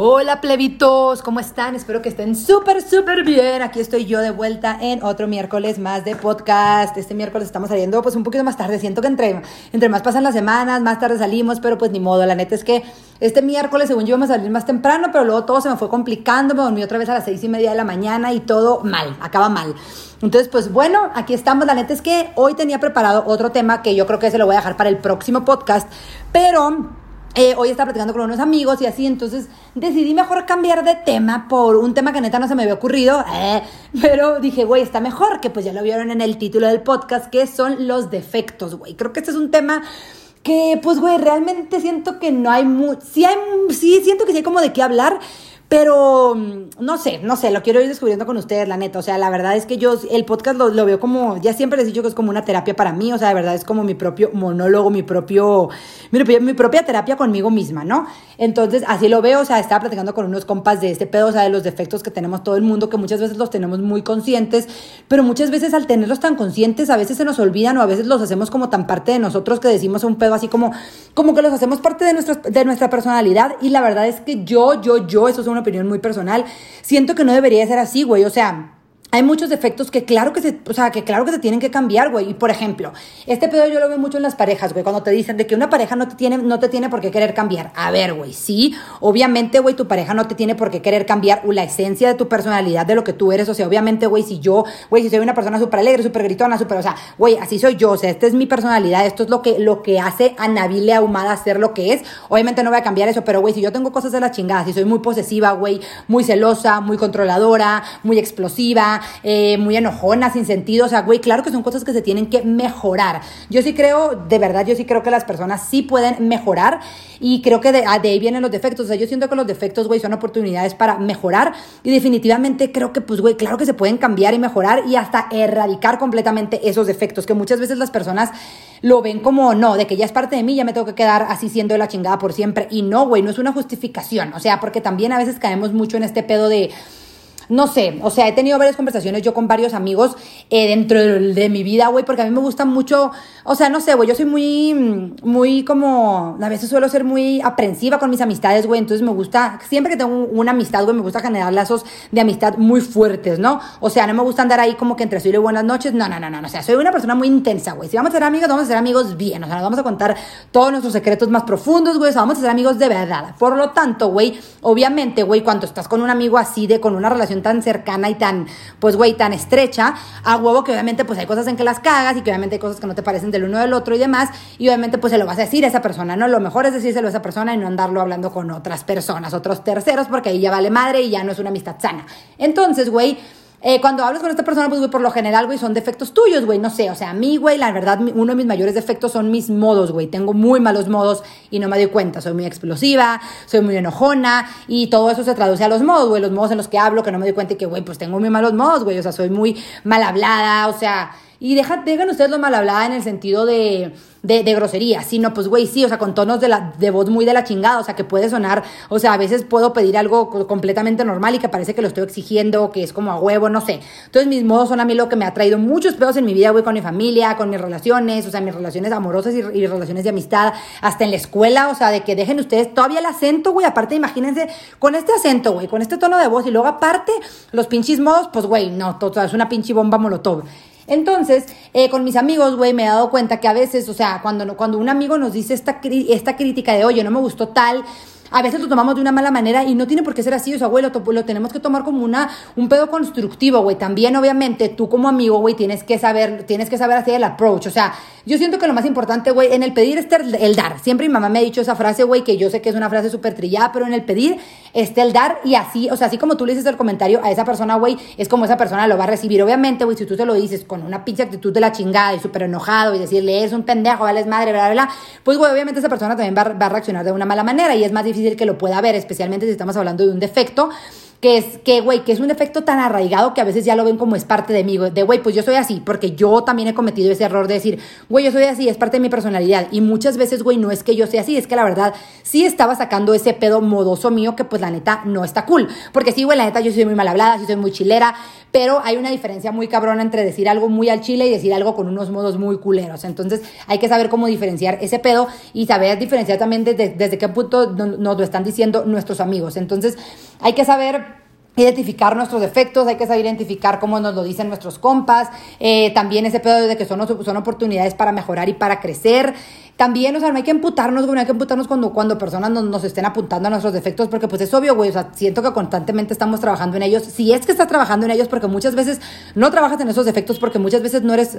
Hola plebitos, ¿cómo están? Espero que estén súper, súper bien. Aquí estoy yo de vuelta en otro miércoles más de podcast. Este miércoles estamos saliendo pues un poquito más tarde. Siento que entre, entre más pasan las semanas, más tarde salimos, pero pues ni modo. La neta es que este miércoles, según yo, íbamos a salir más temprano, pero luego todo se me fue complicando. Me dormí otra vez a las seis y media de la mañana y todo mal, acaba mal. Entonces, pues bueno, aquí estamos. La neta es que hoy tenía preparado otro tema que yo creo que se lo voy a dejar para el próximo podcast, pero eh, hoy estaba platicando con unos amigos y así, entonces decidí mejor cambiar de tema por un tema que neta no se me había ocurrido, eh, pero dije, güey, está mejor, que pues ya lo vieron en el título del podcast, que son los defectos, güey. Creo que este es un tema que, pues, güey, realmente siento que no hay mucho, sí hay, sí siento que sí hay como de qué hablar, pero mm, no sé, no sé, lo quiero ir descubriendo con ustedes, la neta. O sea, la verdad es que yo el podcast lo, lo, veo como, ya siempre les he dicho que es como una terapia para mí. O sea, de verdad es como mi propio monólogo, mi propio, mi, mi propia terapia conmigo misma, ¿no? Entonces, así lo veo. O sea, estaba platicando con unos compas de este pedo, o sea, de los defectos que tenemos todo el mundo, que muchas veces los tenemos muy conscientes, pero muchas veces al tenerlos tan conscientes, a veces se nos olvidan o a veces los hacemos como tan parte de nosotros que decimos un pedo así como, como que los hacemos parte de nuestra, de nuestra personalidad. Y la verdad es que yo, yo, yo, eso es una opinión muy personal, siento que no debería ser así, güey. O sea, hay muchos defectos que claro que se, o sea, que claro que se tienen que cambiar, güey. Y por ejemplo, este pedo yo lo veo mucho en las parejas, güey, cuando te dicen de que una pareja no te tiene, no te tiene por qué querer cambiar. A ver, güey, sí, obviamente, güey, tu pareja no te tiene por qué querer cambiar la esencia de tu personalidad, de lo que tú eres. O sea, obviamente, güey, si yo, güey, si soy una persona súper alegre, súper gritona, súper, o sea, güey, así soy yo, o sea, esta es mi personalidad, esto es lo que, lo que hace a Nabile Ahumada ser lo que es. Obviamente no voy a cambiar eso, pero, güey, si yo tengo cosas de la chingada, si soy muy posesiva, güey, muy celosa, muy controladora, muy explosiva, eh, muy enojona, sin sentido. O sea, güey, claro que son cosas que se tienen que mejorar. Yo sí creo, de verdad, yo sí creo que las personas sí pueden mejorar y creo que de, ah, de ahí vienen los defectos. O sea, yo siento que los defectos, güey, son oportunidades para mejorar y definitivamente creo que, pues, güey, claro que se pueden cambiar y mejorar y hasta erradicar completamente esos defectos que muchas veces las personas lo ven como, no, de que ya es parte de mí, ya me tengo que quedar así siendo de la chingada por siempre. Y no, güey, no es una justificación. O sea, porque también a veces caemos mucho en este pedo de no sé, o sea, he tenido varias conversaciones yo con varios amigos eh, dentro de, mi vida, güey, porque a mí me gusta mucho, o sea, no sé, güey, yo soy muy, muy como, a veces suelo ser muy aprensiva con mis amistades, güey, entonces me gusta, siempre que tengo una amistad, güey, me gusta generar lazos de amistad muy fuertes, ¿no? O sea, no me gusta andar ahí como que entre soy y buenas noches, no, no, no, no, o sea, soy una persona muy intensa, güey, si vamos a ser amigos, vamos a ser amigos bien, o sea, nos vamos a contar todos nuestros secretos más profundos, güey, o sea, vamos a ser amigos de verdad. Por lo tanto, güey, obviamente, güey, cuando estás con un amigo así de, con una relación tan cercana y tan, pues, güey, tan estrecha, a huevo que obviamente, pues, hay cosas en que las cagas y que obviamente hay cosas que no te parecen del uno del otro y demás, y obviamente, pues, se lo vas a decir a esa persona, ¿no? Lo mejor es decírselo a esa persona y no andarlo hablando con otras personas, otros terceros, porque ahí ya vale madre y ya no es una amistad sana. Entonces, güey, eh, cuando hablas con esta persona, pues, güey, por lo general, güey, son defectos tuyos, güey, no sé, o sea, a mí, güey, la verdad, uno de mis mayores defectos son mis modos, güey, tengo muy malos modos y no me doy cuenta, soy muy explosiva, soy muy enojona y todo eso se traduce a los modos, güey, los modos en los que hablo, que no me doy cuenta y que, güey, pues tengo muy malos modos, güey, o sea, soy muy mal hablada, o sea, y deja, dejen ustedes lo mal hablada en el sentido de, de, de grosería, sino pues, güey, sí, o sea, con tonos de, la, de voz muy de la chingada, o sea, que puede sonar, o sea, a veces puedo pedir algo completamente normal y que parece que lo estoy exigiendo, que es como a huevo, no sé. Entonces, mis modos son a mí lo que me ha traído muchos pedos en mi vida, güey, con mi familia, con mis relaciones, o sea, mis relaciones amorosas y, y relaciones de amistad, hasta en la escuela, o sea, de que dejen ustedes todavía el acento, güey, aparte, imagínense, con este acento, güey, con este tono de voz y luego aparte, los pinches modos, pues, güey, no, todo, es una pinche bomba molotov. Entonces, eh, con mis amigos, güey, me he dado cuenta que a veces, o sea, cuando, cuando un amigo nos dice esta, esta crítica de, oye, no me gustó tal, a veces lo tomamos de una mala manera y no tiene por qué ser así, o sea, güey, lo, lo tenemos que tomar como una, un pedo constructivo, güey. También, obviamente, tú como amigo, güey, tienes que saber, tienes que saber hacer el approach. O sea, yo siento que lo más importante, güey, en el pedir está el, dar. Siempre mi mamá me ha dicho esa frase, güey, que yo sé que es una frase súper trillada, pero en el pedir está el dar y así, o sea, así como tú le dices el comentario a esa persona, güey, es como esa persona lo va a recibir. Obviamente, güey, si tú te lo dices con una pinche actitud de la chingada y súper enojado y decirle, es un pendejo, vale, es madre, bla, bla, bla, pues, güey, obviamente esa persona también va, va a reaccionar de una mala manera y es más difícil que lo pueda ver especialmente si estamos hablando de un defecto que es, que, güey, que es un defecto tan arraigado que a veces ya lo ven como es parte de mí, de, güey, pues yo soy así, porque yo también he cometido ese error de decir, güey, yo soy así, es parte de mi personalidad. Y muchas veces, güey, no es que yo sea así, es que la verdad sí estaba sacando ese pedo modoso mío que pues la neta no está cool. Porque sí, güey, la neta yo soy muy mal hablada, sí soy muy chilera, pero hay una diferencia muy cabrona entre decir algo muy al chile y decir algo con unos modos muy culeros. Entonces hay que saber cómo diferenciar ese pedo y saber diferenciar también desde, desde qué punto nos lo están diciendo nuestros amigos. Entonces hay que saber identificar nuestros defectos, hay que saber identificar cómo nos lo dicen nuestros compas, eh, también ese pedo de que son, son oportunidades para mejorar y para crecer. También, o sea, no hay que emputarnos, güey, hay que emputarnos cuando, cuando personas nos, nos, estén apuntando a nuestros defectos, porque pues es obvio, güey, o sea, siento que constantemente estamos trabajando en ellos. Si es que estás trabajando en ellos, porque muchas veces no trabajas en esos defectos, porque muchas veces no eres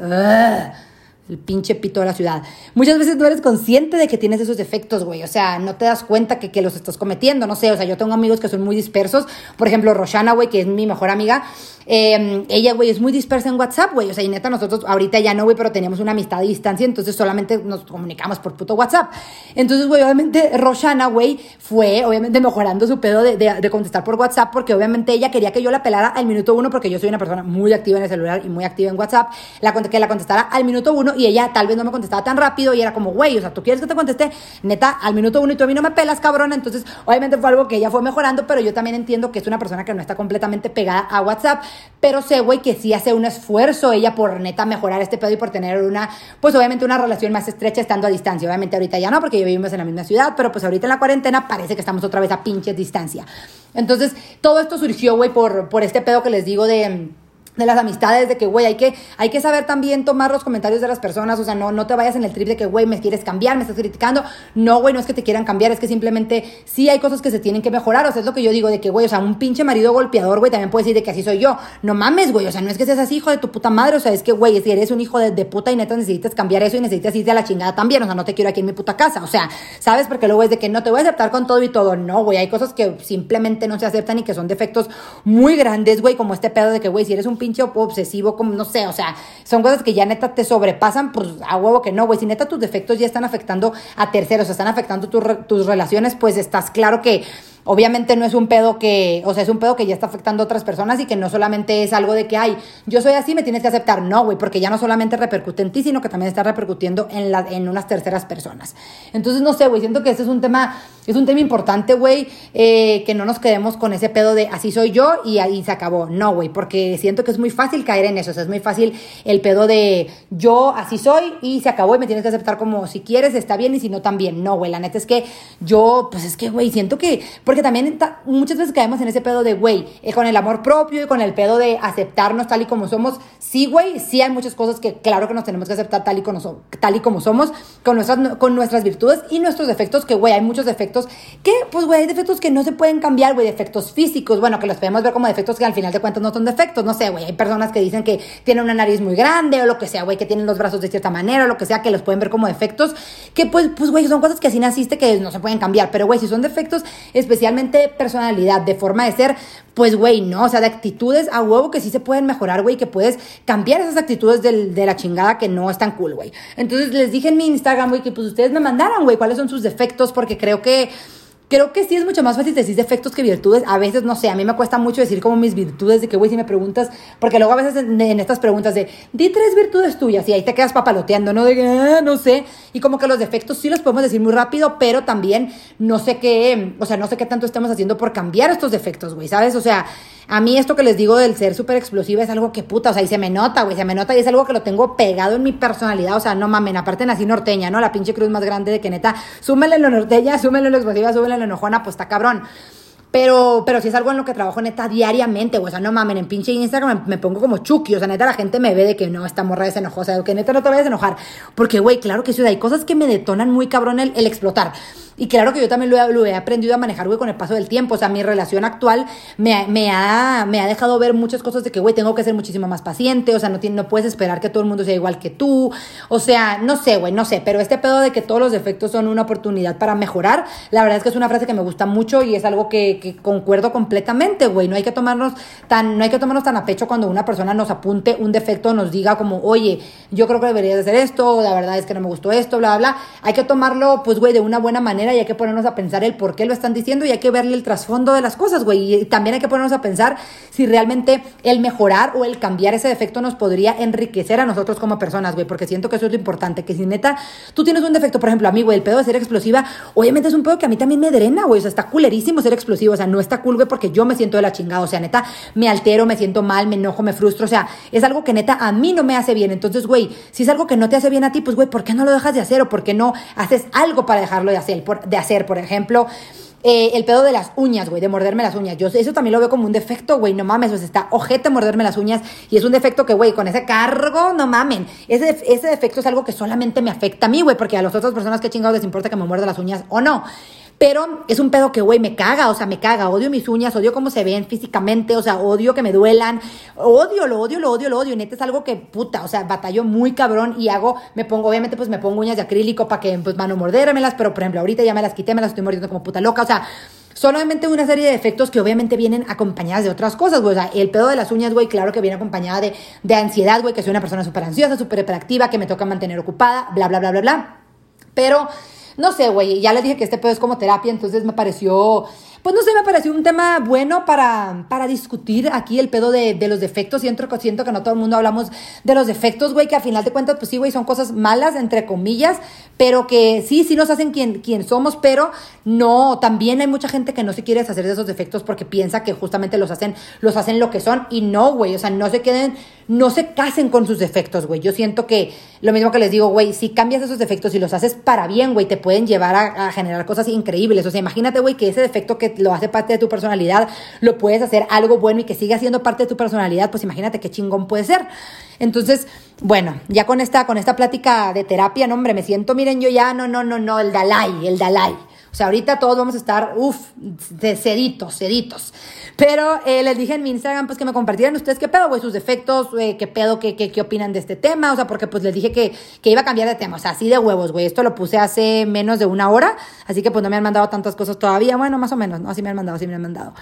el pinche pito de la ciudad. Muchas veces no eres consciente de que tienes esos defectos, güey. O sea, no te das cuenta que, que, los estás cometiendo. No sé, o sea, yo tengo amigos que son muy dispersos. Por ejemplo, Roshana, güey, que es mi mejor amiga. Eh, ella, güey, es muy dispersa en WhatsApp, güey. O sea, y neta, nosotros ahorita ya no, güey, pero teníamos una amistad a distancia, entonces solamente nos comunicamos por puto WhatsApp. Entonces, güey, obviamente, Roshana, güey, fue, obviamente, mejorando su pedo de, de, contestar por WhatsApp, porque obviamente ella quería que yo la pelara al minuto uno, porque yo soy una persona muy activa en el celular y muy activa en WhatsApp, la, que la contestara al minuto uno y ella tal vez no me contestaba tan rápido y era como, güey, o sea, tú quieres que te conteste, neta, al minuto uno y tú a mí no me pelas, cabrona. Entonces, obviamente fue algo que ella fue mejorando, pero yo también entiendo que es una persona que no está completamente pegada a WhatsApp, pero sé, güey, que sí hace un esfuerzo ella por neta mejorar este pedo y por tener una, pues obviamente una relación más estrecha estando a distancia. Obviamente ahorita ya no, porque ya vivimos en la misma ciudad, pero pues ahorita en la cuarentena parece que estamos otra vez a pinches distancia. Entonces, todo esto surgió, güey, por, por este pedo que les digo de de las amistades, de que, güey, hay que, hay que saber también tomar los comentarios de las personas, o sea, no, no te vayas en el trip de que, güey, me quieres cambiar, me estás criticando, no, güey, no es que te quieran cambiar, es que simplemente sí hay cosas que se tienen que mejorar, o sea, es lo que yo digo, de que, güey, o sea, un pinche marido golpeador, güey, también puede decir de que así soy yo, no mames, güey, o sea, no es que seas así, hijo de tu puta madre, o sea, es que, güey, si eres un hijo de, de, puta y neta necesitas cambiar eso y necesitas irte a la chingada también, o sea, no te quiero aquí en mi puta casa, o sea, ¿sabes? Porque luego es de que no te voy a aceptar con todo y todo, no, güey, hay cosas que simplemente no se aceptan y que son defectos muy grandes, güey, como este pedo de que, güey, si eres un pinche obsesivo, como, no sé, o sea, son cosas que ya neta te sobrepasan, pues a huevo que no, güey. Si neta tus defectos ya están afectando a terceros, están afectando tus relaciones, pues estás claro que Obviamente no es un pedo que, o sea, es un pedo que ya está afectando a otras personas y que no solamente es algo de que, ay, yo soy así, me tienes que aceptar. No, güey, porque ya no solamente repercute en ti, sino que también está repercutiendo en, la, en unas terceras personas. Entonces, no sé, güey, siento que ese es un tema, es un tema importante, güey, eh, que no nos quedemos con ese pedo de así soy yo y ahí se acabó. No, güey, porque siento que es muy fácil caer en eso. O sea, es muy fácil el pedo de yo así soy y se acabó y me tienes que aceptar como si quieres, está bien y si no también. No, güey, la neta es que yo, pues es que, güey, siento que porque también muchas veces caemos en ese pedo de, güey, eh, con el amor propio y con el pedo de aceptarnos tal y como somos. Sí, güey, sí hay muchas cosas que claro que nos tenemos que aceptar tal y como, tal y como somos, con nuestras, con nuestras virtudes y nuestros defectos, que, güey, hay muchos defectos que, pues, güey, hay defectos que no se pueden cambiar, güey, defectos físicos, bueno, que los podemos ver como defectos que al final de cuentas no son defectos, no sé, güey, personas que dicen que tienen una nariz muy grande o lo que sea, güey, que tienen los brazos de cierta manera o lo que sea, que los pueden ver como defectos, que, pues, pues, güey, son cosas que así naciste que no se pueden cambiar, pero, güey, si son defectos especialmente personalidad, de forma de ser, pues, güey, no, o sea, de actitudes a huevo que sí se pueden mejorar, güey, que puedes cambiar esas actitudes del, de la chingada que no están cool, güey. Entonces les dije en mi Instagram, güey, que pues ustedes me mandaran, güey, cuáles son sus defectos, porque creo que Creo que sí es mucho más fácil decir defectos que virtudes. A veces, no sé, a mí me cuesta mucho decir como mis virtudes, de que, güey, si me preguntas, porque luego a veces en, estas preguntas de, di tres virtudes tuyas, y ahí te quedas papaloteando, ¿no? De que, ah, no sé. Y como que los defectos sí los podemos decir muy rápido, pero también no sé qué, o sea, no sé qué tanto estamos haciendo por cambiar estos defectos, güey, ¿sabes? O sea, a mí esto que les digo del ser súper explosiva es algo que puta, o sea, y se me nota, güey, se me nota y es algo que lo tengo pegado en mi personalidad, o sea, no mamen, aparte nací norteña, ¿no? La pinche cruz más grande de que neta, súmele lo norteña, súmele lo explosiva, súmele enojona, pues está cabrón. Pero, pero si es algo en lo que trabajo neta diariamente, o sea, no mamen, en pinche Instagram me, pongo como chucky, o sea, neta la gente me ve de que no, esta morra es enojosa, o que neta no te vayas a enojar. Porque, güey, claro que sí, hay cosas que me detonan muy cabrón el, el explotar. Y claro que yo también lo he, aprendido a manejar, güey, con el paso del tiempo. O sea, mi relación actual me, me, ha, me ha dejado ver muchas cosas de que, güey, tengo que ser muchísimo más paciente. O sea, no, no puedes esperar que todo el mundo sea igual que tú. O sea, no sé, güey, no sé. Pero este pedo de que todos los defectos son una oportunidad para mejorar, la verdad es que es una frase que me gusta mucho y es algo que, concuerdo completamente, güey. No hay que tomarnos tan, no hay que tomarnos tan a pecho cuando una persona nos apunte un defecto, nos diga como, oye, yo creo que deberías de hacer esto, la verdad es que no me gustó esto, bla, bla. Hay que tomarlo, pues, güey, de una buena manera manera y hay que ponernos a pensar el por qué lo están diciendo y hay que verle el trasfondo de las cosas, güey. Y también hay que ponernos a pensar si realmente el mejorar o el cambiar ese defecto nos podría enriquecer a nosotros como personas, güey, porque siento que eso es lo importante, que si neta tú tienes un defecto, por ejemplo, a mí, güey, el pedo de ser explosiva, obviamente es un pedo que a mí también me drena, güey, o sea, está culerísimo ser explosivo, o sea, no está cool, güey, porque yo me siento de la chingada, o sea, neta, me altero, me siento mal, me enojo, me frustro, o sea, es algo que neta a mí no me hace bien, entonces, güey, si es algo que no te hace bien a ti, pues, güey, ¿por qué no lo dejas de hacer o por qué no haces algo para dejarlo de hacer, de hacer, por ejemplo? Eh, el pedo de las uñas, güey, de morderme las uñas. Yo eso también lo veo como un defecto, güey, no mames, o está ojete morderme las uñas y es un defecto que, güey, con ese cargo, no mamen. Ese, ese defecto es algo que solamente me afecta a mí, güey, porque a las otras personas que chingados les importa que me muerda las uñas o no. Pero es un pedo que, güey, me caga, o sea, me caga. Odio mis uñas, odio cómo se ven físicamente, o sea, odio que me duelan. Odio, lo odio, lo odio, lo odio. Y neta es algo que, puta, o sea, batallo muy cabrón y hago, me pongo, obviamente, pues me pongo uñas de acrílico para que, pues, mano mordérmelas, pero por ejemplo, ahorita ya me las quité, me las estoy mordiendo como puta loca, o sea, son obviamente una serie de efectos que obviamente vienen acompañadas de otras cosas, güey. O sea, el pedo de las uñas, güey, claro que viene acompañada de, de ansiedad, güey, que soy una persona súper ansiosa, súper hiperactiva, que me toca mantener ocupada, bla, bla, bla, bla, bla. Pero no sé, güey, ya les dije que este pedo es como terapia, entonces me pareció, pues no sé, me pareció un tema bueno para, para discutir aquí el pedo de, de los defectos. Siento, siento que no todo el mundo hablamos de los defectos, güey, que al final de cuentas, pues sí, güey, son cosas malas, entre comillas, pero que sí, sí nos hacen quien, quien somos, pero no, también hay mucha gente que no se quiere deshacer de esos defectos porque piensa que justamente los hacen, los hacen lo que son y no, güey, o sea, no se queden, no se casen con sus defectos, güey. Yo siento que lo mismo que les digo, güey, si cambias esos defectos y los haces para bien, güey, te pueden llevar a, generar cosas increíbles. O sea, imagínate, güey, que ese defecto que lo hace parte de tu personalidad, lo puedes hacer algo bueno y que siga siendo parte de tu personalidad, pues imagínate qué chingón puede ser. Entonces, bueno, ya con esta, con esta plática de terapia, no, hombre, me siento, miren, yo ya, no, no, no, no, el Dalai, el Dalai. O sea, ahorita todos vamos a estar, uff, seditos, seditos. Pero eh, les dije en mi Instagram, pues que me compartieran ustedes qué pedo, güey, sus defectos, eh, qué pedo, qué, qué, qué, opinan de este tema. O sea, porque pues les dije que, que iba a cambiar de tema. O sea, así de huevos, güey. Esto lo puse hace menos de una hora. Así que pues no me han mandado tantas cosas todavía. Bueno, más o menos, ¿no? Así me han mandado, sí me han mandado.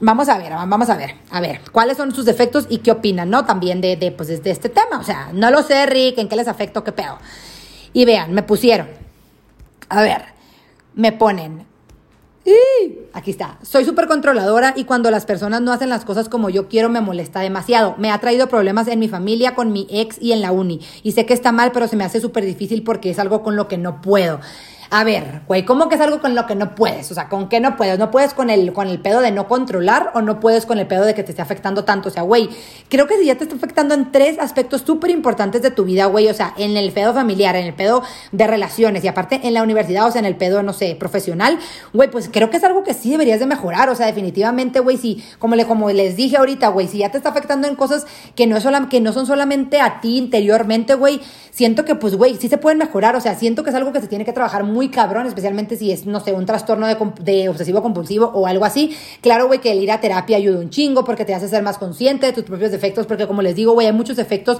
Vamos a ver, vamos a ver, a ver, cuáles son sus defectos y qué opinan, ¿no? También de, de, pues, de este tema. O sea, no lo sé, Rick, en qué les afecta qué pedo. Y vean, me pusieron. A ver, me ponen. ¡Y! Aquí está. Soy súper controladora y cuando las personas no hacen las cosas como yo quiero me molesta demasiado. Me ha traído problemas en mi familia, con mi ex y en la uni. Y sé que está mal, pero se me hace súper difícil porque es algo con lo que no puedo. A ver, güey, ¿cómo que es algo con lo que no puedes? O sea, ¿con qué no puedes? ¿No puedes con el, con el pedo de no controlar o no puedes con el pedo de que te esté afectando tanto? O sea, güey, creo que si ya te está afectando en tres aspectos súper importantes de tu vida, güey, o sea, en el pedo familiar, en el pedo de relaciones y aparte en la universidad, o sea, en el pedo, no sé, profesional, güey, pues creo que es algo que sí deberías de mejorar, o sea, definitivamente, güey, si, como, le, como les dije ahorita, güey, si ya te está afectando en cosas que no, es que no son solamente a ti interiormente, güey, siento que, pues, güey, sí se pueden mejorar, o sea, siento que es algo que se tiene que trabajar muy cabrón, especialmente si es, no sé, un trastorno de, obsesivo compulsivo o algo así. Claro, güey, que el ir a terapia ayuda un chingo porque te hace ser más consciente de tus propios defectos, porque como les digo, güey, hay muchos defectos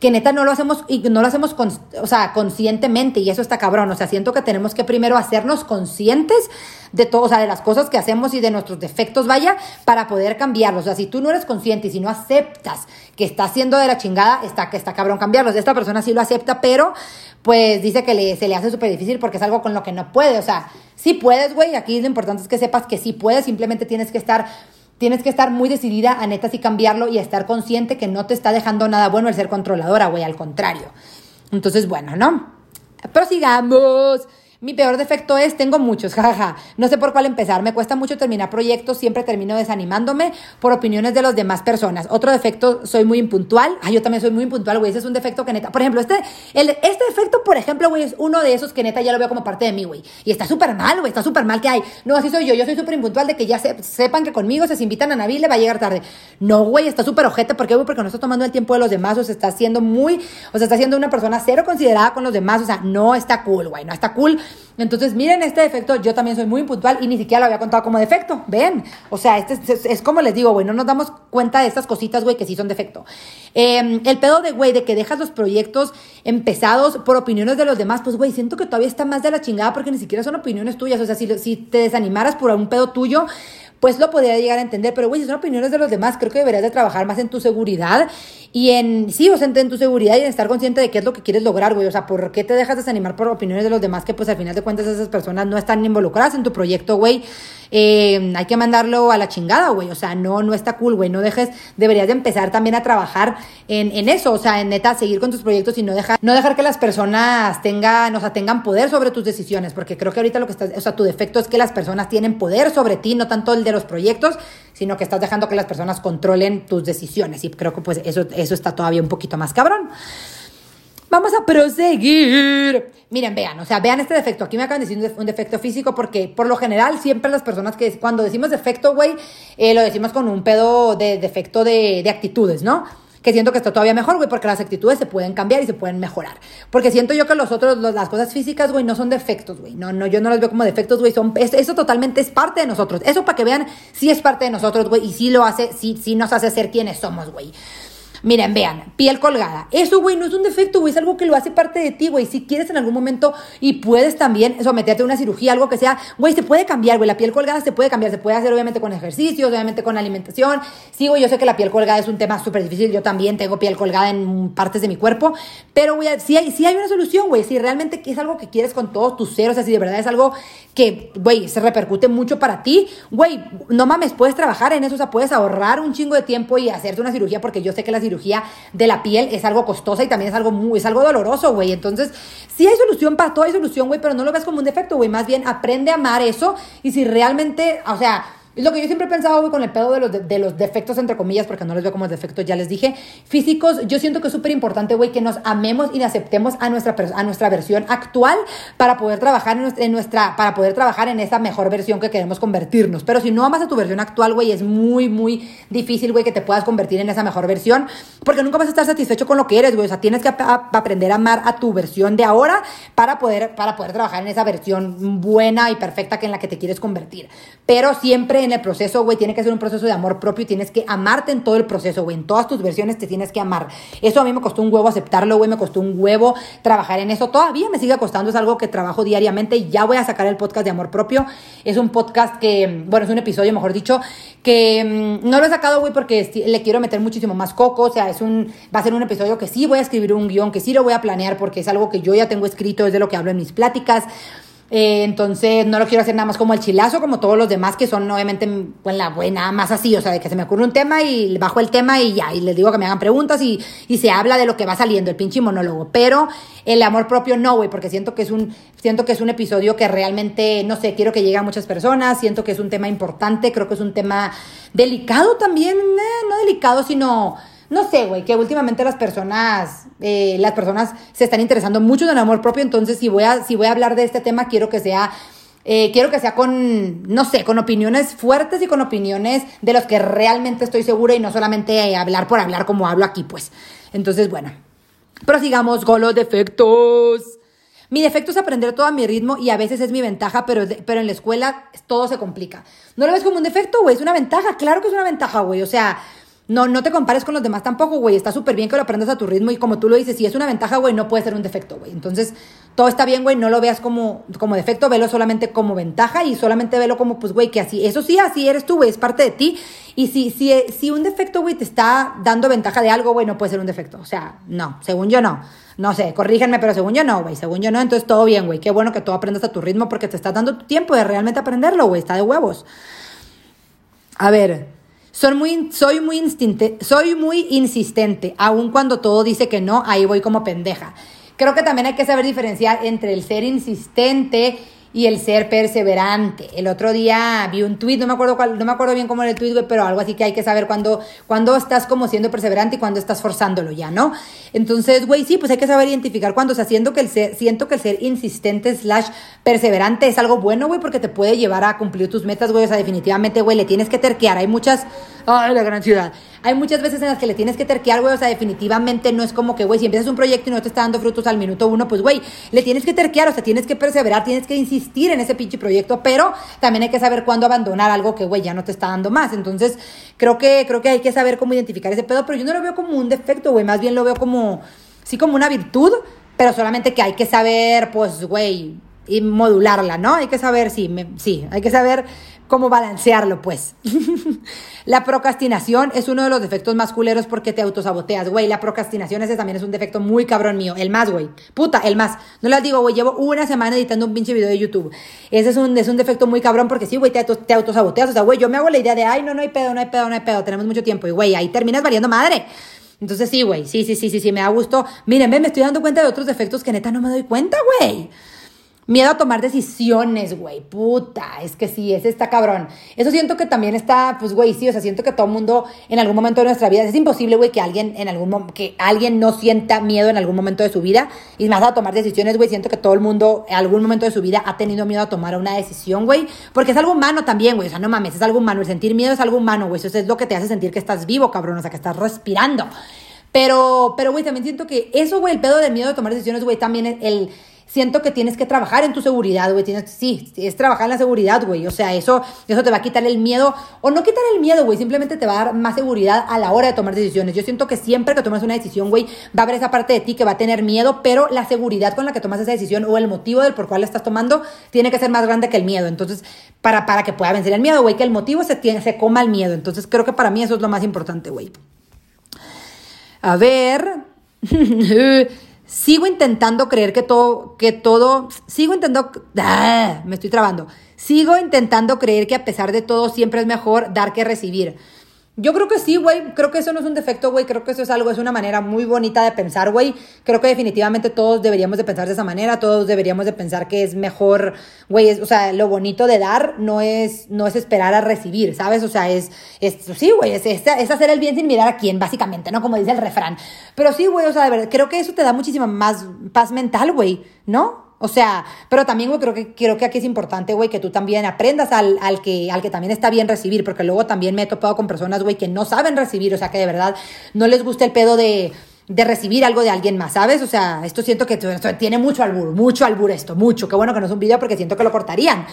que neta no lo hacemos y no lo hacemos o sea, conscientemente y eso está cabrón, o sea, siento que tenemos que primero hacernos conscientes de todo, o sea, de las cosas que hacemos y de nuestros defectos, vaya, para poder cambiarlos. O sea, si tú no eres consciente y si no aceptas que está haciendo de la chingada, está, que está cabrón cambiarlos. Esta persona sí lo acepta, pero pues dice que le, se le hace súper difícil porque es algo con lo que no puede. O sea, sí puedes, güey, aquí lo importante es que sepas que sí puedes, simplemente tienes que estar Tienes que estar muy decidida a neta sí cambiarlo y a estar consciente que no te está dejando nada bueno el ser controladora, güey, al contrario. Entonces, bueno, ¿no? Prosigamos. Mi peor defecto es, tengo muchos, jaja. No sé por cuál empezar. Me cuesta mucho terminar proyectos, siempre termino desanimándome por opiniones de las demás personas. Otro defecto, soy muy impuntual. Ah, yo también soy muy impuntual, güey. Ese es un defecto que neta. Por ejemplo, este, el, este defecto, por ejemplo, güey, es uno de esos que neta ya lo veo como parte de mí, güey. Y está súper mal, güey. Está súper mal que hay. No, así soy yo. Yo soy súper impuntual de que ya sepan que conmigo se invitan a Nabil le va a llegar tarde. No, güey, está súper ojete. ¿Por qué, güey? Porque no está tomando el tiempo de los demás o se está haciendo muy, o sea, está siendo una persona cero considerada con los demás. O sea, no está cool, güey. No está cool. Entonces, miren este defecto, yo también soy muy impuntual y ni siquiera lo había contado como defecto, ven. O sea, este es, como les digo, güey, no nos damos cuenta de estas cositas, güey, que sí son defecto. Em, el pedo de, güey, de que dejas los proyectos empezados por opiniones de los demás, pues, güey, siento que todavía está más de la chingada porque ni siquiera son opiniones tuyas. O sea, si, si te desanimaras por un pedo tuyo, pues lo podría llegar a entender, pero güey, si son opiniones de los demás, creo que deberías de trabajar más en tu seguridad y en, sí, o sea, en, tu seguridad y en estar consciente de qué es lo que quieres lograr, güey, o sea, ¿por qué te dejas desanimar por opiniones de los demás que pues al final de cuentas esas personas no están involucradas en tu proyecto, güey? Eh, hay que mandarlo a la chingada, güey, o sea, no, no está cool, güey, no dejes, deberías de empezar también a trabajar en, en eso, o sea, en neta, seguir con tus proyectos y no dejar, no dejar que las personas tengan, o sea, tengan poder sobre tus decisiones, porque creo que ahorita lo que estás, o sea, tu defecto es que las personas tienen poder sobre ti, no tanto el de los proyectos, sino que estás dejando que las personas controlen tus decisiones. Y creo que pues eso, eso está todavía un poquito más cabrón. Vamos a proseguir. Miren, vean, o sea, vean este defecto. Aquí me acaban de decir un defecto físico porque por lo general siempre las personas que cuando decimos defecto, güey, eh, lo decimos con un pedo de defecto de, de actitudes, ¿no? que siento que está todavía mejor, güey, porque las actitudes se pueden cambiar y se pueden mejorar. Porque siento yo que los otros, las cosas físicas, güey, no son defectos, güey. No, no, yo no las veo como defectos, güey. Son, eso, totalmente es parte de nosotros. Eso para que vean, sí es parte de nosotros, güey, y sí lo hace, sí, sí nos hace ser quienes somos, güey. Miren, vean, piel colgada. Eso, güey, no es un defecto, güey, es algo que lo hace parte de ti, güey. Si quieres en algún momento y puedes también someterte a una cirugía, algo que sea, güey, se puede cambiar, güey. La piel colgada se puede cambiar, se puede hacer obviamente con ejercicios, obviamente con alimentación. Sí, güey, yo sé que la piel colgada es un tema súper difícil. Yo también tengo piel colgada en partes de mi cuerpo. Pero, güey, sí hay, sí hay una solución, güey. Si realmente es algo que quieres con todos tus ceros, o sea, si de verdad es algo que, güey, se repercute mucho para ti, güey, no mames, puedes trabajar en eso, o sea, puedes ahorrar un chingo de tiempo y hacerte una cirugía, porque yo sé que la cirugía de la piel es algo costosa y también es algo muy, es algo doloroso, güey. Entonces, sí hay solución para todo, hay solución, güey, pero no lo ves como un defecto, güey. Más bien aprende a amar eso y si realmente, o sea, es lo que yo siempre he pensado, güey, con el pedo de los, de, los defectos, entre comillas, porque no los veo como defectos, ya les dije. Físicos, yo siento que es súper importante, güey, que nos amemos y aceptemos a nuestra, a nuestra versión actual para poder trabajar en nuestra, para poder trabajar en esa mejor versión que queremos convertirnos. Pero si no amas a tu versión actual, güey, es muy, muy difícil, güey, que te puedas convertir en esa mejor versión, porque nunca vas a estar satisfecho con lo que eres, güey. O sea, tienes que aprender a amar a tu versión de ahora para poder, para poder trabajar en esa versión buena y perfecta que en la que te quieres convertir. Pero siempre en el proceso, güey, tiene que ser un proceso de amor propio tienes que amarte en todo el proceso, güey. En todas tus versiones te tienes que amar. Eso a mí me costó un huevo aceptarlo, güey, me costó un huevo trabajar en eso. Todavía me sigue costando, es algo que trabajo diariamente y ya voy a sacar el podcast de amor propio. Es un podcast que, bueno, es un episodio, mejor dicho, que mm, no lo he sacado, güey, porque le quiero meter muchísimo más coco. O sea, es un, va a ser un episodio que sí voy a escribir un guion, que sí lo voy a planear porque es algo que yo ya tengo escrito, es de lo que hablo en mis pláticas. Eh, entonces no lo quiero hacer nada más como el chilazo, como todos los demás que son obviamente pues, la buena, más así, o sea, de que se me ocurre un tema y bajo el tema y ya, y les digo que me hagan preguntas y, y se habla de lo que va saliendo, el pinche monólogo. Pero el amor propio no, güey, porque siento que es un, siento que es un episodio que realmente, no sé, quiero que llegue a muchas personas, siento que es un tema importante, creo que es un tema delicado también, eh, no delicado, sino no sé, güey, que últimamente las personas, eh, las personas se están interesando mucho en el amor propio, entonces si voy a, si voy a hablar de este tema, quiero que sea, eh, quiero que sea con, no sé, con opiniones fuertes y con opiniones de los que realmente estoy segura y no solamente hablar por hablar como hablo aquí, pues. Entonces, bueno, prosigamos con los defectos. Mi defecto es aprender todo a mi ritmo y a veces es mi ventaja, pero, pero en la escuela todo se complica. No lo ves como un defecto, güey, es una ventaja, claro que es una ventaja, güey. O sea, no, no te compares con los demás tampoco, güey. Está súper bien que lo aprendas a tu ritmo y como tú lo dices, si es una ventaja, güey, no puede ser un defecto, güey. Entonces, todo está bien, güey. No lo veas como, como defecto, velo solamente como ventaja y solamente velo como, pues, güey, que así, eso sí, así eres tú, güey, es parte de ti. Y si, si, si un defecto, güey, te está dando ventaja de algo, güey, no puede ser un defecto. O sea, no, según yo no. No sé, corríjanme, pero según yo no, güey. Según yo no, entonces todo bien, güey. Qué bueno que tú aprendas a tu ritmo porque te estás dando tu tiempo de realmente aprenderlo, güey. Está de huevos. A ver, son muy, soy, muy instinte, soy muy insistente, aun cuando todo dice que no, ahí voy como pendeja. Creo que también hay que saber diferenciar entre el ser insistente y el ser perseverante. El otro día vi un tuit, no me acuerdo cuál, no me acuerdo bien cómo era el tuit, pero algo así que hay que saber cuando, cuando estás como siendo perseverante y cuando estás forzándolo ya, ¿no? Entonces, güey, sí, pues hay que saber identificar cuando, o sea, siento que el ser, siento que el ser insistente slash perseverante es algo bueno, güey, porque te puede llevar a cumplir tus metas, güey, o sea, definitivamente, güey, le tienes que terquear. Hay muchas, ay, la gran ciudad. Hay muchas veces en las que le tienes que terquear, güey, o sea, definitivamente no es como que, güey, si empiezas un proyecto y no te está dando frutos al minuto uno, pues, güey, le tienes que terquear, o sea, tienes que perseverar, tienes que insistir en ese pinche proyecto, pero también hay que saber cuándo abandonar algo que, güey, ya no te está dando más. Entonces, creo que, creo que hay que saber cómo identificar ese pedo, pero yo no lo veo como un defecto, güey, más bien lo veo como, sí, como una virtud, pero solamente que hay que saber, pues, güey, y modularla, ¿no? Hay que saber, sí, sí, hay que saber como balancearlo, pues. la procrastinación es uno de los defectos más culeros porque te autosaboteas, güey. La procrastinación ese también es un defecto muy cabrón mío. El más, güey. Puta, el más. No les digo, güey, llevo una semana editando un pinche video de YouTube. Ese es un, es un defecto muy cabrón porque sí, güey, te, te autosaboteas. O sea, güey, yo me hago la idea de, ay, no, no hay pedo, no hay pedo, no hay pedo, tenemos mucho tiempo. Y, güey, ahí terminas valiendo madre. Entonces sí, güey, sí, sí, sí, sí, sí, me da gusto. Miren, me estoy dando cuenta de otros defectos que neta no me doy cuenta, güey. Miedo a tomar decisiones, güey. Puta, es que sí, ese está cabrón. Eso siento que también está, pues, güey, sí, o sea, siento que todo mundo en algún momento de nuestra vida, es imposible, güey, que alguien en algún que alguien no sienta miedo en algún momento de su vida. Y más a tomar decisiones, güey, siento que todo el mundo en algún momento de su vida ha tenido miedo a tomar una decisión, güey. Porque es algo humano también, güey. O sea, no mames, es algo humano. El sentir miedo es algo humano, güey. Eso es lo que te hace sentir que estás vivo, cabrón. O sea, que estás respirando. Pero, pero, güey, también siento que eso, güey, el pedo del miedo de tomar decisiones, güey, también es el siento que tienes que trabajar en tu seguridad, güey. Tienes, sí, es trabajar en la seguridad, güey. O sea, eso, eso te va a quitar el miedo, o no quitar el miedo, güey, simplemente te va a dar más seguridad a la hora de tomar decisiones. Yo siento que siempre que tomas una decisión, güey, va a haber esa parte de ti que va a tener miedo, pero la seguridad con la que tomas esa decisión o el motivo del por cual la estás tomando tiene que ser más grande que el miedo. Entonces, para, para que pueda vencer el miedo, güey, que el motivo se, tiene, se coma el miedo. Entonces, creo que para mí eso es lo más importante, güey. A ver. Sigo intentando creer que todo, que todo, sigo intentando, ¡ah! me estoy trabando. Sigo intentando creer que a pesar de todo siempre es mejor dar que recibir. Yo creo que sí, güey. Creo que eso no es un defecto, güey. Creo que eso es algo, es una manera muy bonita de pensar, güey. Creo que definitivamente todos deberíamos de pensar de esa manera. Todos deberíamos de pensar que es mejor, güey. O sea, lo bonito de dar no es, no es esperar a recibir, ¿sabes? O sea, es, es sí, güey. Es, es, hacer el bien sin mirar a quién, básicamente, ¿no? Como dice el refrán. Pero sí, güey, o sea, de verdad, creo que eso te da muchísima más paz mental, güey, ¿no? O sea, pero también, güey, creo que, creo que aquí es importante, güey, que tú también aprendas al, al, que, al que también está bien recibir, porque luego también me he topado con personas, güey, que no saben recibir, o sea, que de verdad no les gusta el pedo de, de recibir algo de alguien más, ¿sabes? O sea, esto siento que tiene mucho albur, mucho albur esto, mucho. Qué bueno que no es un video porque siento que lo cortarían.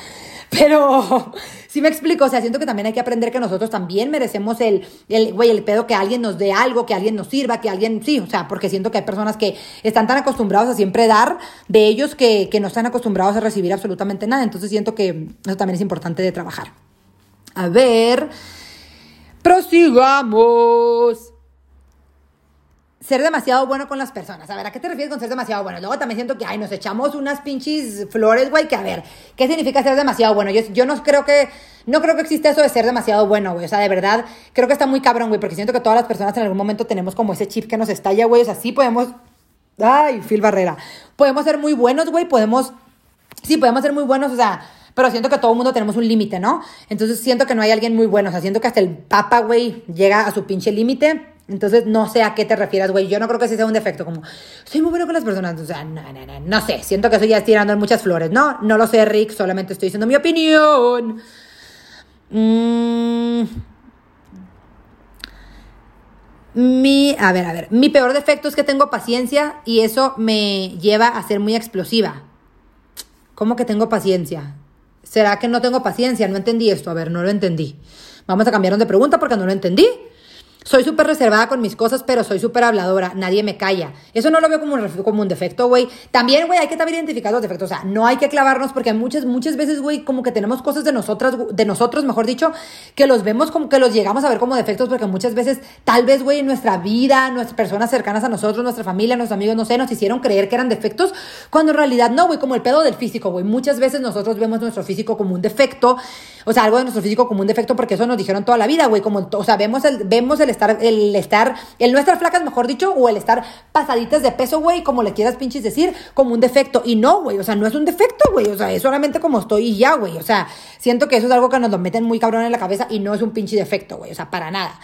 Pero sí me explico, o sea, siento que también hay que aprender que nosotros también merecemos el, el, güey, el pedo que alguien nos dé algo, que alguien nos sirva, que alguien, sí, o sea, porque siento que hay personas que están tan acostumbrados a siempre dar de ellos que, que no están acostumbrados a recibir absolutamente nada. Entonces siento que eso también es importante de trabajar. A ver, prosigamos ser demasiado bueno con las personas. A ver, ¿a qué te refieres con ser demasiado bueno? Luego también siento que, ay, nos echamos unas pinches flores, güey, que a ver, ¿qué significa ser demasiado bueno? Yo, yo no creo que, no creo que exista eso de ser demasiado bueno, güey. O sea, de verdad, creo que está muy cabrón, güey, porque siento que todas las personas en algún momento tenemos como ese chip que nos estalla, güey. O sea, sí podemos, ay, Phil Barrera. Podemos ser muy buenos, güey, podemos, sí, podemos ser muy buenos, o sea, pero siento que todo el mundo tenemos un límite, ¿no? Entonces siento que no hay alguien muy bueno, o sea, siento que hasta el papa, güey, llega a su pinche límite entonces, no sé a qué te refieras, güey. Yo no creo que ese sea un defecto, como, soy muy bueno con las personas. O sea, no, no, no, no sé. Siento que estoy ya tirando en muchas flores. No, no lo sé, Rick. Solamente estoy diciendo mi opinión. Mm. Mi, a ver, a ver. Mi peor defecto es que tengo paciencia y eso me lleva a ser muy explosiva. ¿Cómo que tengo paciencia? ¿Será que no tengo paciencia? No entendí esto. A ver, no lo entendí. Vamos a cambiar de pregunta porque no lo entendí. Soy súper reservada con mis cosas, pero soy súper habladora. Nadie me calla. Eso no lo veo como un, como un defecto, güey. También, güey, hay que también identificar los defectos. O sea, no hay que clavarnos porque muchas, muchas veces, güey, como que tenemos cosas de nosotras, de nosotros, mejor dicho, que los vemos como que los llegamos a ver como defectos porque muchas veces, tal vez, güey, en nuestra vida, nuestras personas cercanas a nosotros, nuestra familia, nuestros amigos, no sé, nos hicieron creer que eran defectos, cuando en realidad no, güey, como el pedo del físico, güey. Muchas veces nosotros vemos nuestro físico como un defecto, o sea, algo de nuestro físico como un defecto porque eso nos dijeron toda la vida, güey. Como, o sea, vemos el, vemos el estar, el estar el no estar flacas, mejor dicho, o el estar pasaditas de peso, güey, como le quieras pinches decir, como un defecto. Y no, güey, o sea, no es un defecto, güey, o sea, es solamente como estoy y ya, güey. O sea, siento que eso es algo que nos lo meten muy cabrón en la cabeza y no es un pinche defecto, güey, o sea, para nada.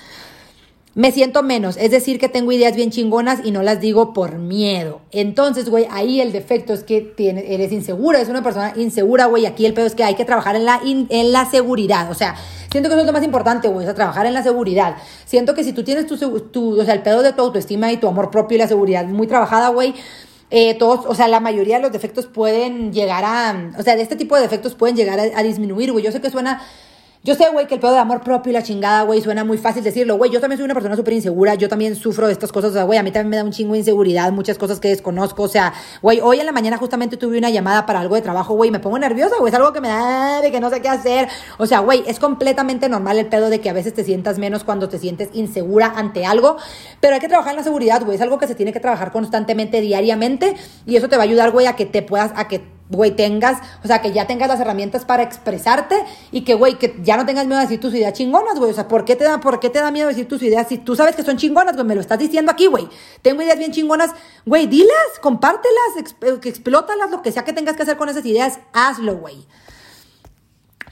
Me siento menos, es decir, que tengo ideas bien chingonas y no las digo por miedo. Entonces, güey, ahí el defecto es que eres insegura, es una persona insegura, güey. Aquí el pedo es que hay que trabajar en la, en la seguridad. O sea, siento que eso es lo más importante, güey, o sea, trabajar en la seguridad. Siento que si tú tienes tu, tu, o sea, el pedo de tu autoestima y tu amor propio y la seguridad muy trabajada, güey, eh, todos, o sea, la mayoría de los defectos pueden llegar a, o sea, de este tipo de defectos pueden llegar a, a disminuir, güey. Yo sé que suena Yo sé, güey, que el pedo de amor propio y la chingada, güey, suena muy fácil decirlo, güey. Yo también soy una persona súper insegura, yo también sufro de estas cosas, o sea, güey, a mí también me da un chingo de inseguridad, muchas cosas que desconozco, o sea, güey, hoy en la mañana justamente tuve una llamada para algo de trabajo, güey, me pongo nerviosa, güey, es algo que me da de que no sé qué hacer. O sea, güey, es completamente normal el pedo de que a veces te sientas menos cuando te sientes insegura ante algo, pero hay que trabajar en la seguridad, güey, es algo que se tiene que trabajar constantemente, diariamente, y eso te va a ayudar, güey, a que te puedas, a que güey, tengas, o sea, que ya tengas las herramientas para expresarte y que, güey, que ya no tengas miedo de decir tus ideas chingonas, güey. O sea, ¿por qué, te da, ¿por qué te da miedo decir tus ideas si tú sabes que son chingonas, güey? Me lo estás diciendo aquí, güey. Tengo ideas bien chingonas, güey, dilas, compártelas, exp explótalas, lo que sea que tengas que hacer con esas ideas, hazlo, güey.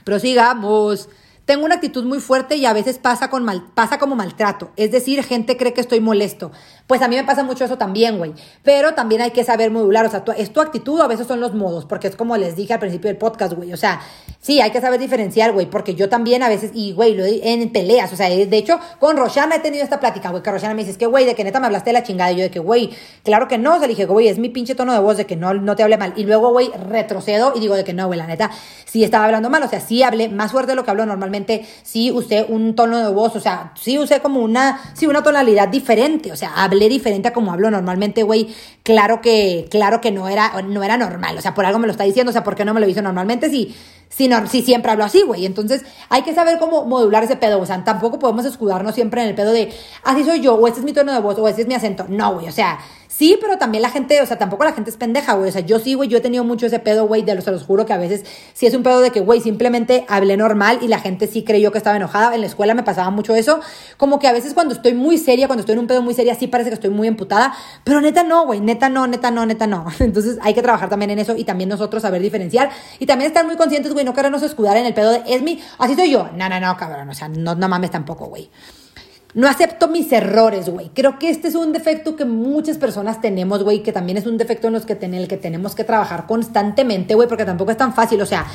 Prosigamos. Tengo una actitud muy fuerte y a veces pasa, con mal, pasa como maltrato. Es decir, gente cree que estoy molesto. Pues a mí me pasa mucho eso también, güey. Pero también hay que saber modular. O sea, es tu actitud a veces son los modos. Porque es como les dije al principio del podcast, güey. O sea, sí, hay que saber diferenciar, güey. Porque yo también a veces, y güey, lo en peleas. O sea, de hecho, con Roshana he tenido esta plática, güey. Que Roshana me dice, es que, güey, de que neta me hablaste de la chingada. Y yo de que, güey, claro que no. O sea, le dije, güey, es mi pinche tono de voz de que no, no te hable mal. Y luego, güey, retrocedo y digo de que no, güey, la neta, sí estaba hablando mal. O sea, sí hablé más fuerte de lo que hablo normalmente. Sí usé un tono de voz, o sea, sí usé como una, sí, una tonalidad diferente, o sea, hablé diferente a como hablo normalmente, güey, claro que, claro que no era, no era normal, o sea, por algo me lo está diciendo, o sea, ¿por qué no me lo hizo normalmente si, si, no, si siempre hablo así, güey? Entonces, hay que saber cómo modular ese pedo, o sea, tampoco podemos escudarnos siempre en el pedo de, así soy yo, o este es mi tono de voz, o este es mi acento, no, güey, o sea, Sí, pero también la gente, o sea, tampoco la gente es pendeja, güey. O sea, yo sí, güey, yo he tenido mucho ese pedo, güey, de los, se los juro que a veces sí es un pedo de que, güey, simplemente hablé normal y la gente sí creyó que estaba enojada. En la escuela me pasaba mucho eso. Como que a veces cuando estoy muy seria, cuando estoy en un pedo muy seria, sí parece que estoy muy emputada. Pero neta no, güey, neta no, neta no, neta no. Entonces hay que trabajar también en eso y también nosotros saber diferenciar y también estar muy conscientes, güey, no querernos escudar en el pedo de, es mi, así soy yo. No, no, no, cabrón, o sea, no, no mames tampoco, güey. No acepto mis errores, güey. Creo que este es un defecto que muchas personas tenemos, güey, que también es un defecto en los que el que tenemos que trabajar constantemente, güey, porque tampoco es tan fácil. O sea,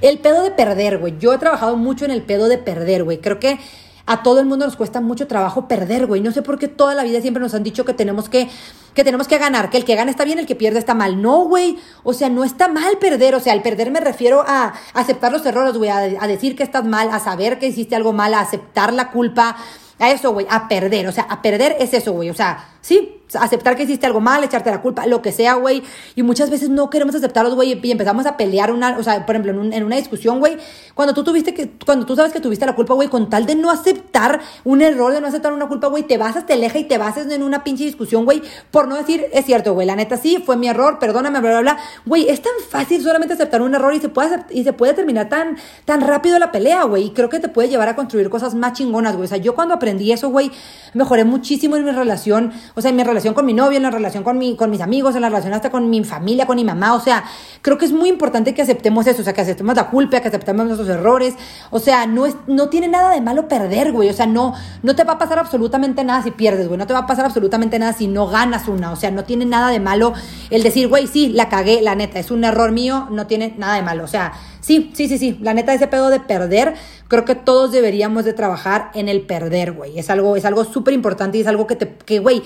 el pedo de perder, güey. Yo he trabajado mucho en el pedo de perder, güey. Creo que a todo el mundo nos cuesta mucho trabajo perder, güey. No sé por qué toda la vida siempre nos han dicho que tenemos que, que tenemos que ganar, que el que gana está bien, el que pierde está mal. No, güey. O sea, no está mal perder. O sea, al perder me refiero a aceptar los errores, güey, a, a decir que estás mal, a saber que hiciste algo mal, a aceptar la culpa. A eso, güey, a perder. O sea, a perder es eso, güey. O sea, sí, aceptar que hiciste algo mal, echarte la culpa, lo que sea, güey. Y muchas veces no queremos aceptarlos, güey, y empezamos a pelear una, o sea, por ejemplo, en, una discusión, güey, cuando tú tuviste que, cuando tú sabes que tuviste la culpa, güey, con tal de no aceptar un error, de no aceptar una culpa, güey, te vas, te aleja y te vas en una pinche discusión, güey, por no decir, es cierto, güey, la neta sí, fue mi error, perdóname, bla, bla, bla. Güey, es tan fácil solamente aceptar un error y se puede, y se puede terminar tan, tan rápido la pelea, güey, y creo que te puede llevar a construir cosas más chingonas, güey. O sea, yo cuando aprendí eso, güey, mejoré muchísimo en mi relación, o sea, en mi relación con mi novio, en la relación con, mi, con mis amigos, en la relación hasta con mi familia, con mi mamá. O sea, creo que es muy importante que aceptemos eso, o sea, que aceptemos la culpa, que aceptemos nuestros errores. O sea, no, es, no tiene nada de malo perder, güey. O sea, no, no te va a pasar absolutamente nada si pierdes, güey. No te va a pasar absolutamente nada si no ganas una. O sea, no tiene nada de malo el decir, güey, sí, la cagué, la neta, es un error mío, no tiene nada de malo. O sea, sí, sí, sí, sí. La neta, ese pedo de perder, creo que todos deberíamos de trabajar en el perder, güey. Es algo, es algo súper importante y es algo que te, que, güey,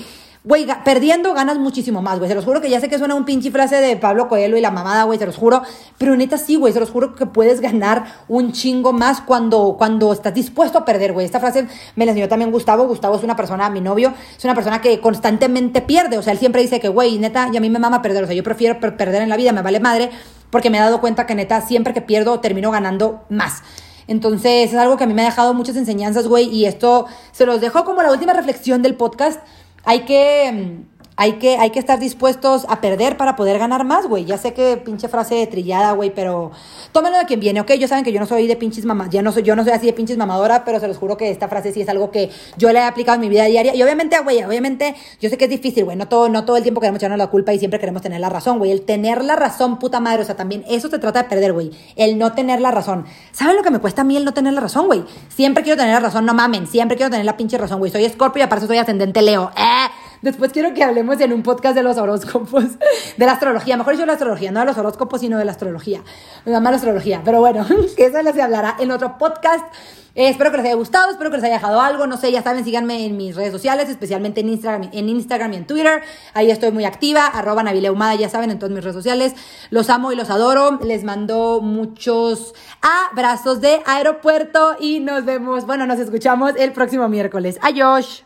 Güey, perdiendo ganas muchísimo más, güey. Se los juro que ya sé que suena un pinche frase de Pablo Coelho y la mamada, güey, se los juro. Pero neta sí, güey, se los juro que puedes ganar un chingo más cuando, cuando estás dispuesto a perder, güey. Esta frase me la enseñó también Gustavo. Gustavo es una persona, mi novio, es una persona que constantemente pierde. O sea, él siempre dice que, güey, neta, y a mí me mama perder. O sea, yo prefiero perder en la vida, me vale madre, porque me he dado cuenta que neta, siempre que pierdo, termino ganando más. Entonces, es algo que a mí me ha dejado muchas enseñanzas, güey, y esto se los dejo como la última reflexión del podcast hay que, mm, hay que, hay que estar dispuestos a perder para poder ganar más, güey. Ya sé que pinche frase trillada, güey, pero tómenlo de quien viene, ¿ok? Yo saben que yo no soy de pinches mamá, ya no soy, yo no soy así de pinches mamadora, pero se los juro que esta frase sí es algo que yo le he aplicado en mi vida diaria. Y obviamente, güey, obviamente, yo sé que es difícil, güey, no todo, no todo el tiempo queremos echarnos la culpa y siempre queremos tener la razón, güey. El tener la razón, puta madre, o sea, también eso se trata de perder, güey. El no tener la razón. ¿Saben lo que me cuesta a mí el no tener la razón, güey? Siempre quiero tener la razón, no mamen, siempre quiero tener la pinche razón, güey. Soy Scorpio y aparte soy ascendente Leo. ¡Eh! Después quiero que hablemos en un podcast de los horóscopos, de la astrología. Mejor dicho, la astrología, no de los horóscopos, sino de la astrología. Nada más la astrología. Pero bueno, que eso les hablará en otro podcast. Eh, espero que les haya gustado, espero que les haya dejado algo. No sé, ya saben, síganme en mis redes sociales, especialmente en Instagram, en Instagram y en Twitter. Ahí estoy muy activa, arroba Navilehumada, ya saben, en todas mis redes sociales. Los amo y los adoro. Les mando muchos abrazos de aeropuerto y nos vemos, bueno, nos escuchamos el próximo miércoles. Adiós.